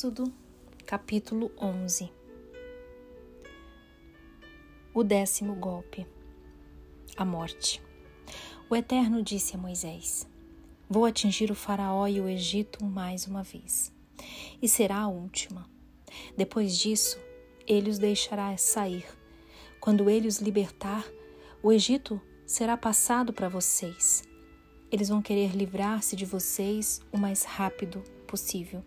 Êxodo, capítulo 11 O décimo golpe A morte. O Eterno disse a Moisés: Vou atingir o Faraó e o Egito mais uma vez, e será a última. Depois disso, ele os deixará sair. Quando ele os libertar, o Egito será passado para vocês. Eles vão querer livrar-se de vocês o mais rápido possível.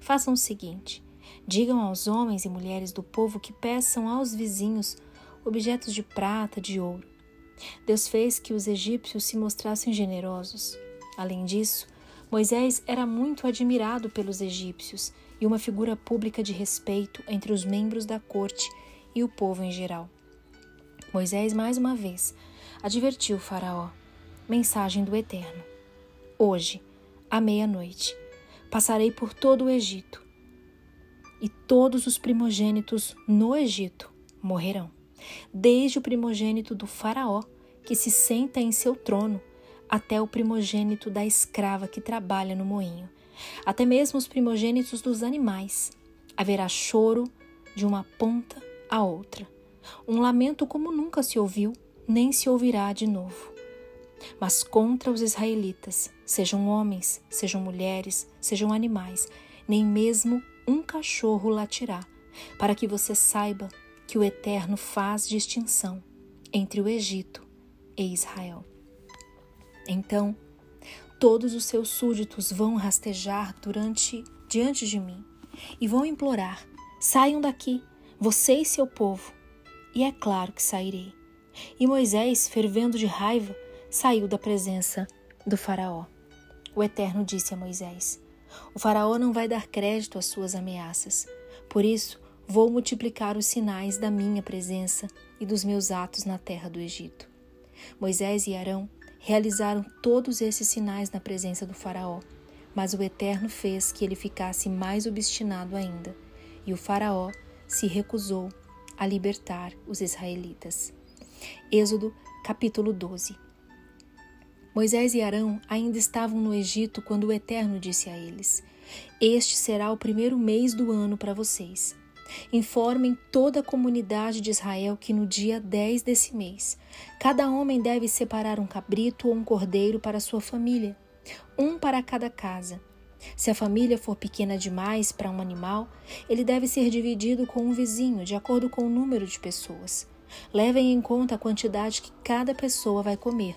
Façam o seguinte: digam aos homens e mulheres do povo que peçam aos vizinhos objetos de prata, de ouro. Deus fez que os egípcios se mostrassem generosos. Além disso, Moisés era muito admirado pelos egípcios e uma figura pública de respeito entre os membros da corte e o povo em geral. Moisés, mais uma vez, advertiu Faraó: Mensagem do Eterno. Hoje, à meia-noite, passarei por todo o Egito, e todos os primogênitos no Egito morrerão, desde o primogênito do Faraó, que se senta em seu trono, até o primogênito da escrava que trabalha no moinho, até mesmo os primogênitos dos animais. Haverá choro de uma ponta à outra, um lamento como nunca se ouviu, nem se ouvirá de novo. Mas contra os israelitas, sejam homens, sejam mulheres, sejam animais, nem mesmo um cachorro latirá, para que você saiba que o Eterno faz distinção entre o Egito e Israel. Então, todos os seus súditos vão rastejar durante diante de mim e vão implorar: saiam daqui, você e seu povo. E é claro que sairei. E Moisés, fervendo de raiva, saiu da presença do Faraó. O Eterno disse a Moisés: O Faraó não vai dar crédito às suas ameaças. Por isso, vou multiplicar os sinais da minha presença e dos meus atos na terra do Egito. Moisés e Arão realizaram todos esses sinais na presença do Faraó, mas o Eterno fez que ele ficasse mais obstinado ainda, e o Faraó se recusou a libertar os israelitas. Êxodo capítulo 12 Moisés e Arão ainda estavam no Egito quando o Eterno disse a eles: Este será o primeiro mês do ano para vocês. Informem toda a comunidade de Israel que no dia 10 desse mês, cada homem deve separar um cabrito ou um cordeiro para sua família, um para cada casa. Se a família for pequena demais para um animal, ele deve ser dividido com um vizinho, de acordo com o número de pessoas. Levem em conta a quantidade que cada pessoa vai comer.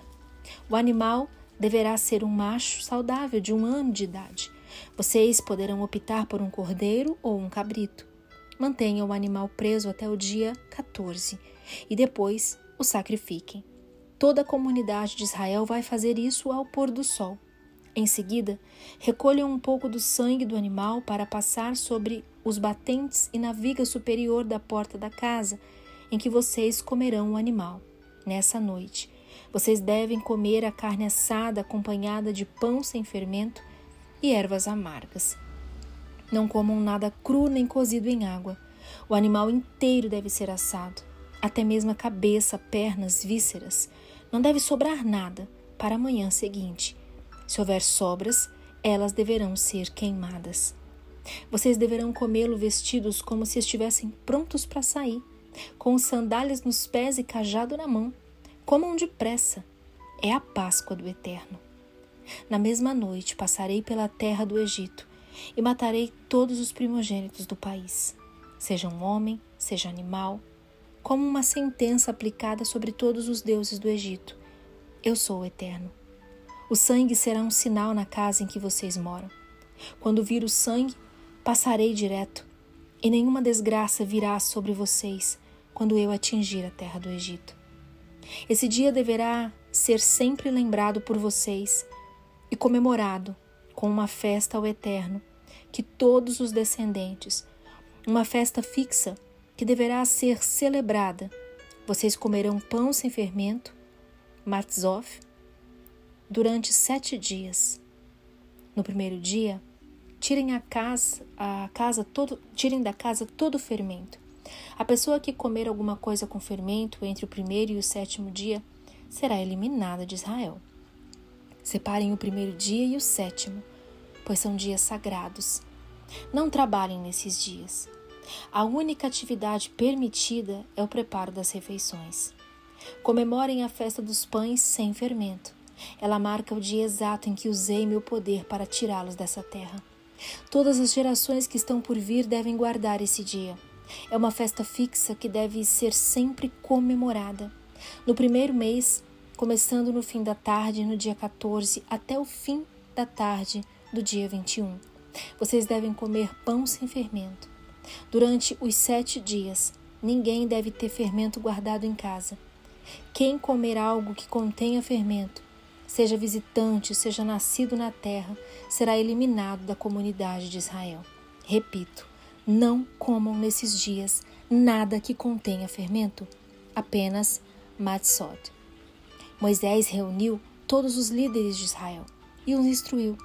O animal deverá ser um macho saudável de um ano de idade. Vocês poderão optar por um cordeiro ou um cabrito. Mantenham o animal preso até o dia 14 e depois o sacrifiquem. Toda a comunidade de Israel vai fazer isso ao pôr do sol. Em seguida, recolham um pouco do sangue do animal para passar sobre os batentes e na viga superior da porta da casa em que vocês comerão o animal. Nessa noite, vocês devem comer a carne assada acompanhada de pão sem fermento e ervas amargas. Não comam nada cru nem cozido em água. O animal inteiro deve ser assado, até mesmo a cabeça, pernas, vísceras. Não deve sobrar nada para a manhã seguinte. Se houver sobras, elas deverão ser queimadas. Vocês deverão comê-lo vestidos como se estivessem prontos para sair, com sandálias nos pés e cajado na mão. Comam depressa, é a Páscoa do Eterno. Na mesma noite passarei pela terra do Egito e matarei todos os primogênitos do país, seja um homem, seja animal, como uma sentença aplicada sobre todos os deuses do Egito. Eu sou o Eterno. O sangue será um sinal na casa em que vocês moram. Quando vir o sangue, passarei direto, e nenhuma desgraça virá sobre vocês quando eu atingir a terra do Egito. Esse dia deverá ser sempre lembrado por vocês e comemorado com uma festa ao Eterno, que todos os descendentes, uma festa fixa que deverá ser celebrada. Vocês comerão pão sem fermento, matzov, durante sete dias. No primeiro dia, tirem a casa, a casa todo, tirem da casa todo o fermento a pessoa que comer alguma coisa com fermento entre o primeiro e o sétimo dia será eliminada de Israel. Separem o primeiro dia e o sétimo, pois são dias sagrados. Não trabalhem nesses dias. A única atividade permitida é o preparo das refeições. Comemorem a festa dos pães sem fermento. Ela marca o dia exato em que usei meu poder para tirá-los dessa terra. Todas as gerações que estão por vir devem guardar esse dia. É uma festa fixa que deve ser sempre comemorada. No primeiro mês, começando no fim da tarde, no dia 14, até o fim da tarde do dia 21. Vocês devem comer pão sem fermento. Durante os sete dias, ninguém deve ter fermento guardado em casa. Quem comer algo que contenha fermento, seja visitante, seja nascido na terra, será eliminado da comunidade de Israel. Repito, não comam nesses dias nada que contenha fermento, apenas matzot. Moisés reuniu todos os líderes de Israel e os instruiu.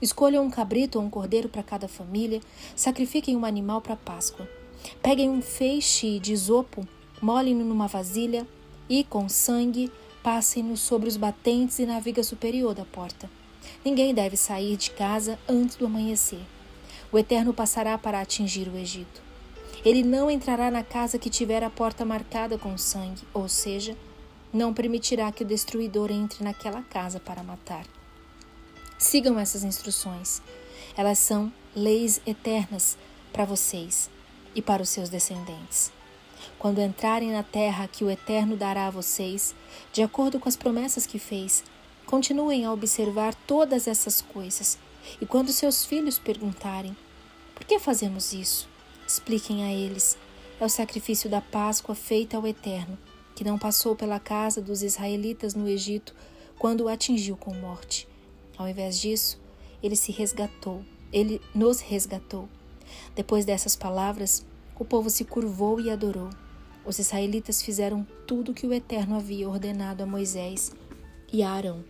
Escolham um cabrito ou um cordeiro para cada família, sacrifiquem um animal para Páscoa. Peguem um feixe de isopo, molhem-no numa vasilha e, com sangue, passem-no sobre os batentes e na viga superior da porta. Ninguém deve sair de casa antes do amanhecer. O Eterno passará para atingir o Egito. Ele não entrará na casa que tiver a porta marcada com sangue, ou seja, não permitirá que o destruidor entre naquela casa para matar. Sigam essas instruções. Elas são leis eternas para vocês e para os seus descendentes. Quando entrarem na terra que o Eterno dará a vocês, de acordo com as promessas que fez, continuem a observar todas essas coisas. E quando seus filhos perguntarem: Por que fazemos isso? Expliquem a eles: É o sacrifício da Páscoa feita ao Eterno, que não passou pela casa dos israelitas no Egito quando o atingiu com morte. Ao invés disso, ele se resgatou, ele nos resgatou. Depois dessas palavras, o povo se curvou e adorou. Os israelitas fizeram tudo o que o Eterno havia ordenado a Moisés e a Arão.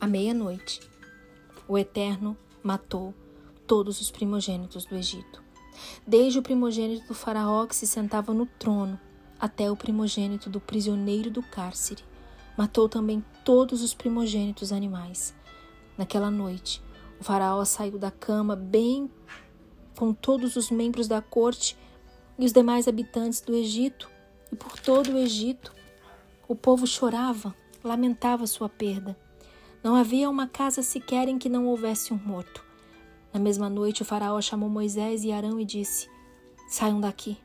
À meia-noite, o Eterno matou todos os primogênitos do Egito, desde o primogênito do faraó que se sentava no trono até o primogênito do prisioneiro do cárcere. Matou também todos os primogênitos animais. Naquela noite, o faraó saiu da cama bem com todos os membros da corte e os demais habitantes do Egito, e por todo o Egito. O povo chorava, lamentava sua perda. Não havia uma casa sequer em que não houvesse um morto. Na mesma noite, o faraó chamou Moisés e Arão e disse: Saiam daqui,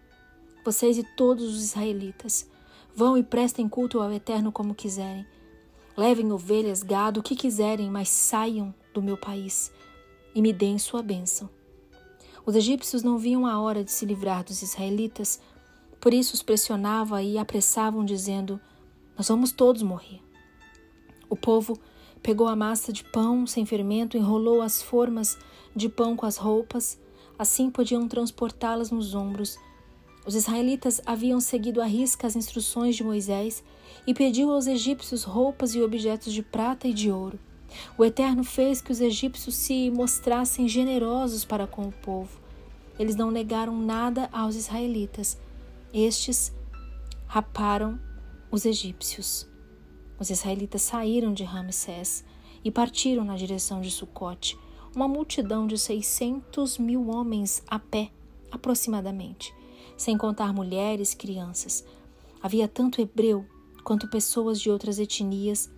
vocês e todos os israelitas. Vão e prestem culto ao Eterno como quiserem. Levem ovelhas, gado, o que quiserem, mas saiam do meu país e me deem sua bênção. Os egípcios não viam a hora de se livrar dos israelitas, por isso os pressionavam e apressavam, dizendo: Nós vamos todos morrer. O povo pegou a massa de pão sem fermento, enrolou as formas de pão com as roupas, assim podiam transportá-las nos ombros os israelitas haviam seguido à risca as instruções de Moisés e pediu aos egípcios roupas e objetos de prata e de ouro. O Eterno fez que os egípcios se mostrassem generosos para com o povo. Eles não negaram nada aos israelitas. Estes raparam os egípcios. Os israelitas saíram de Ramsés e partiram na direção de Sucote, uma multidão de seiscentos mil homens a pé, aproximadamente sem contar mulheres, crianças. Havia tanto hebreu quanto pessoas de outras etnias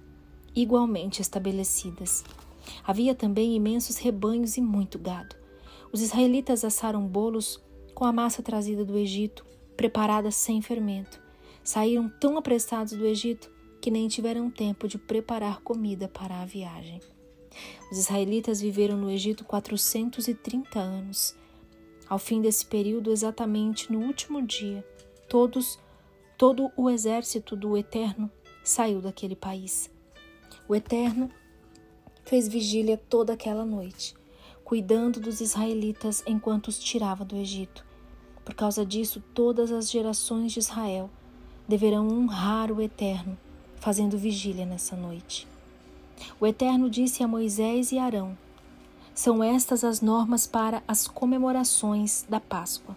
igualmente estabelecidas. Havia também imensos rebanhos e muito gado. Os israelitas assaram bolos com a massa trazida do Egito, preparada sem fermento. Saíram tão apressados do Egito que nem tiveram tempo de preparar comida para a viagem. Os israelitas viveram no Egito 430 anos ao fim desse período, exatamente no último dia, todos, todo o exército do Eterno saiu daquele país. O Eterno fez vigília toda aquela noite, cuidando dos israelitas enquanto os tirava do Egito. Por causa disso, todas as gerações de Israel deverão honrar o Eterno, fazendo vigília nessa noite. O Eterno disse a Moisés e Arão: são estas as normas para as comemorações da Páscoa.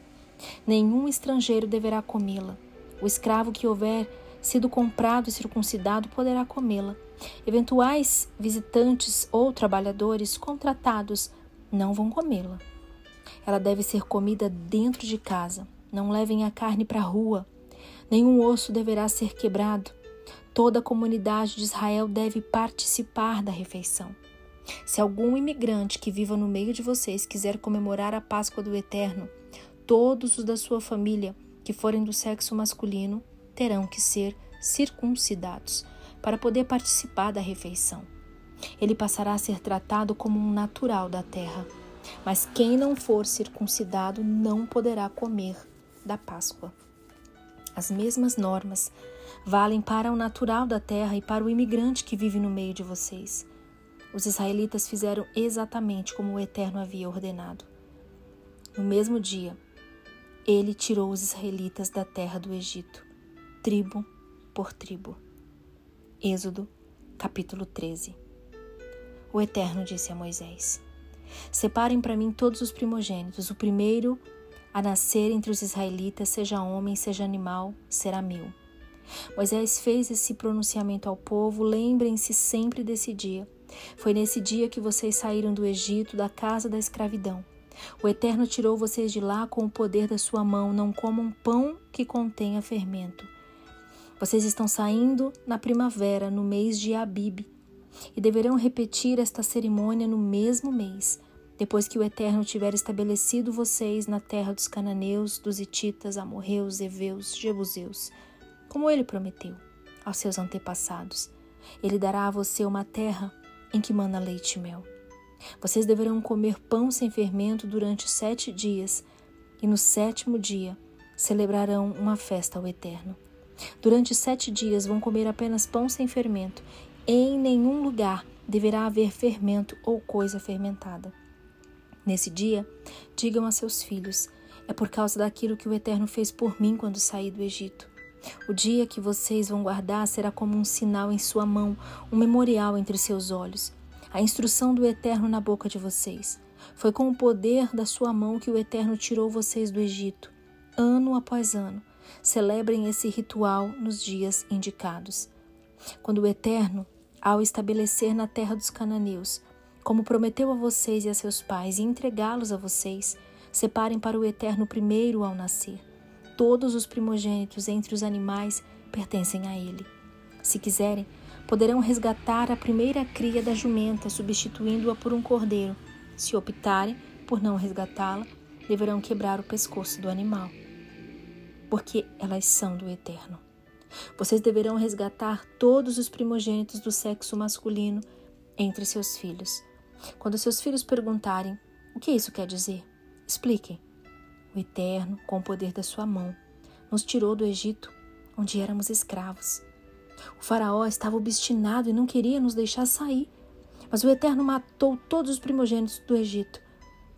Nenhum estrangeiro deverá comê-la. O escravo que houver sido comprado e circuncidado poderá comê-la. Eventuais visitantes ou trabalhadores contratados não vão comê-la. Ela deve ser comida dentro de casa. Não levem a carne para a rua. Nenhum osso deverá ser quebrado. Toda a comunidade de Israel deve participar da refeição. Se algum imigrante que viva no meio de vocês quiser comemorar a Páscoa do Eterno, todos os da sua família que forem do sexo masculino terão que ser circuncidados para poder participar da refeição. Ele passará a ser tratado como um natural da terra. Mas quem não for circuncidado não poderá comer da Páscoa. As mesmas normas valem para o natural da terra e para o imigrante que vive no meio de vocês. Os israelitas fizeram exatamente como o Eterno havia ordenado. No mesmo dia, ele tirou os israelitas da terra do Egito, tribo por tribo. Êxodo, capítulo 13. O Eterno disse a Moisés: Separem para mim todos os primogênitos, o primeiro a nascer entre os israelitas, seja homem, seja animal, será meu. Moisés fez esse pronunciamento ao povo, lembrem-se sempre desse dia foi nesse dia que vocês saíram do Egito, da casa da escravidão. O Eterno tirou vocês de lá com o poder da sua mão, não comam pão que contenha fermento. Vocês estão saindo na primavera, no mês de Abib, e deverão repetir esta cerimônia no mesmo mês, depois que o Eterno tiver estabelecido vocês na terra dos cananeus, dos hititas, amorreus, heveus, jebuseus, como ele prometeu aos seus antepassados. Ele dará a você uma terra em que mana leite e mel. Vocês deverão comer pão sem fermento durante sete dias, e no sétimo dia celebrarão uma festa ao Eterno. Durante sete dias vão comer apenas pão sem fermento. Em nenhum lugar deverá haver fermento ou coisa fermentada. Nesse dia, digam a seus filhos: é por causa daquilo que o Eterno fez por mim quando saí do Egito. O dia que vocês vão guardar será como um sinal em sua mão, um memorial entre seus olhos. A instrução do Eterno na boca de vocês. Foi com o poder da sua mão que o Eterno tirou vocês do Egito. Ano após ano, celebrem esse ritual nos dias indicados. Quando o Eterno, ao estabelecer na terra dos cananeus, como prometeu a vocês e a seus pais, e entregá-los a vocês, separem para o Eterno primeiro ao nascer todos os primogênitos entre os animais pertencem a ele. Se quiserem, poderão resgatar a primeira cria da jumenta, substituindo-a por um cordeiro. Se optarem por não resgatá-la, deverão quebrar o pescoço do animal, porque elas são do Eterno. Vocês deverão resgatar todos os primogênitos do sexo masculino entre seus filhos. Quando seus filhos perguntarem o que isso quer dizer, expliquem. O Eterno, com o poder da sua mão, nos tirou do Egito, onde éramos escravos. O Faraó estava obstinado e não queria nos deixar sair, mas o Eterno matou todos os primogênitos do Egito,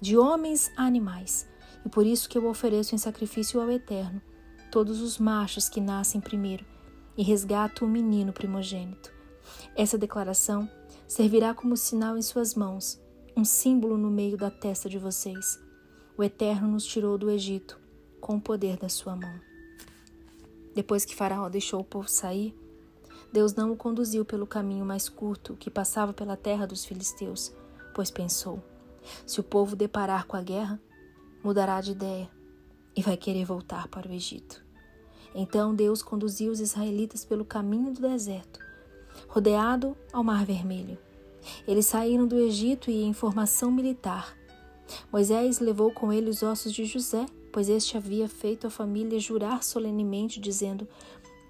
de homens a animais, e por isso que eu ofereço em sacrifício ao Eterno todos os machos que nascem primeiro e resgato o menino primogênito. Essa declaração servirá como sinal em suas mãos, um símbolo no meio da testa de vocês. O Eterno nos tirou do Egito com o poder da sua mão. Depois que Faraó deixou o povo sair, Deus não o conduziu pelo caminho mais curto que passava pela terra dos filisteus, pois pensou: se o povo deparar com a guerra, mudará de ideia e vai querer voltar para o Egito. Então Deus conduziu os israelitas pelo caminho do deserto, rodeado ao Mar Vermelho. Eles saíram do Egito e em formação militar Moisés levou com ele os ossos de José, pois este havia feito a família jurar solenemente, dizendo: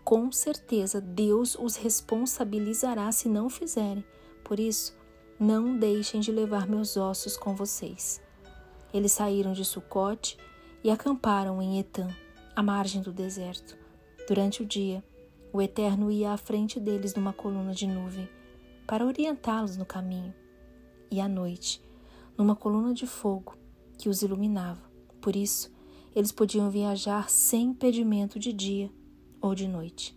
Com certeza Deus os responsabilizará se não fizerem. Por isso, não deixem de levar meus ossos com vocês. Eles saíram de Sucote e acamparam em Etã, à margem do deserto. Durante o dia, o Eterno ia à frente deles numa coluna de nuvem, para orientá-los no caminho. E à noite, numa coluna de fogo que os iluminava. Por isso, eles podiam viajar sem impedimento de dia ou de noite.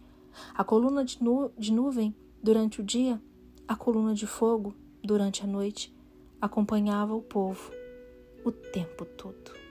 A coluna de, nu de nuvem durante o dia, a coluna de fogo durante a noite, acompanhava o povo o tempo todo.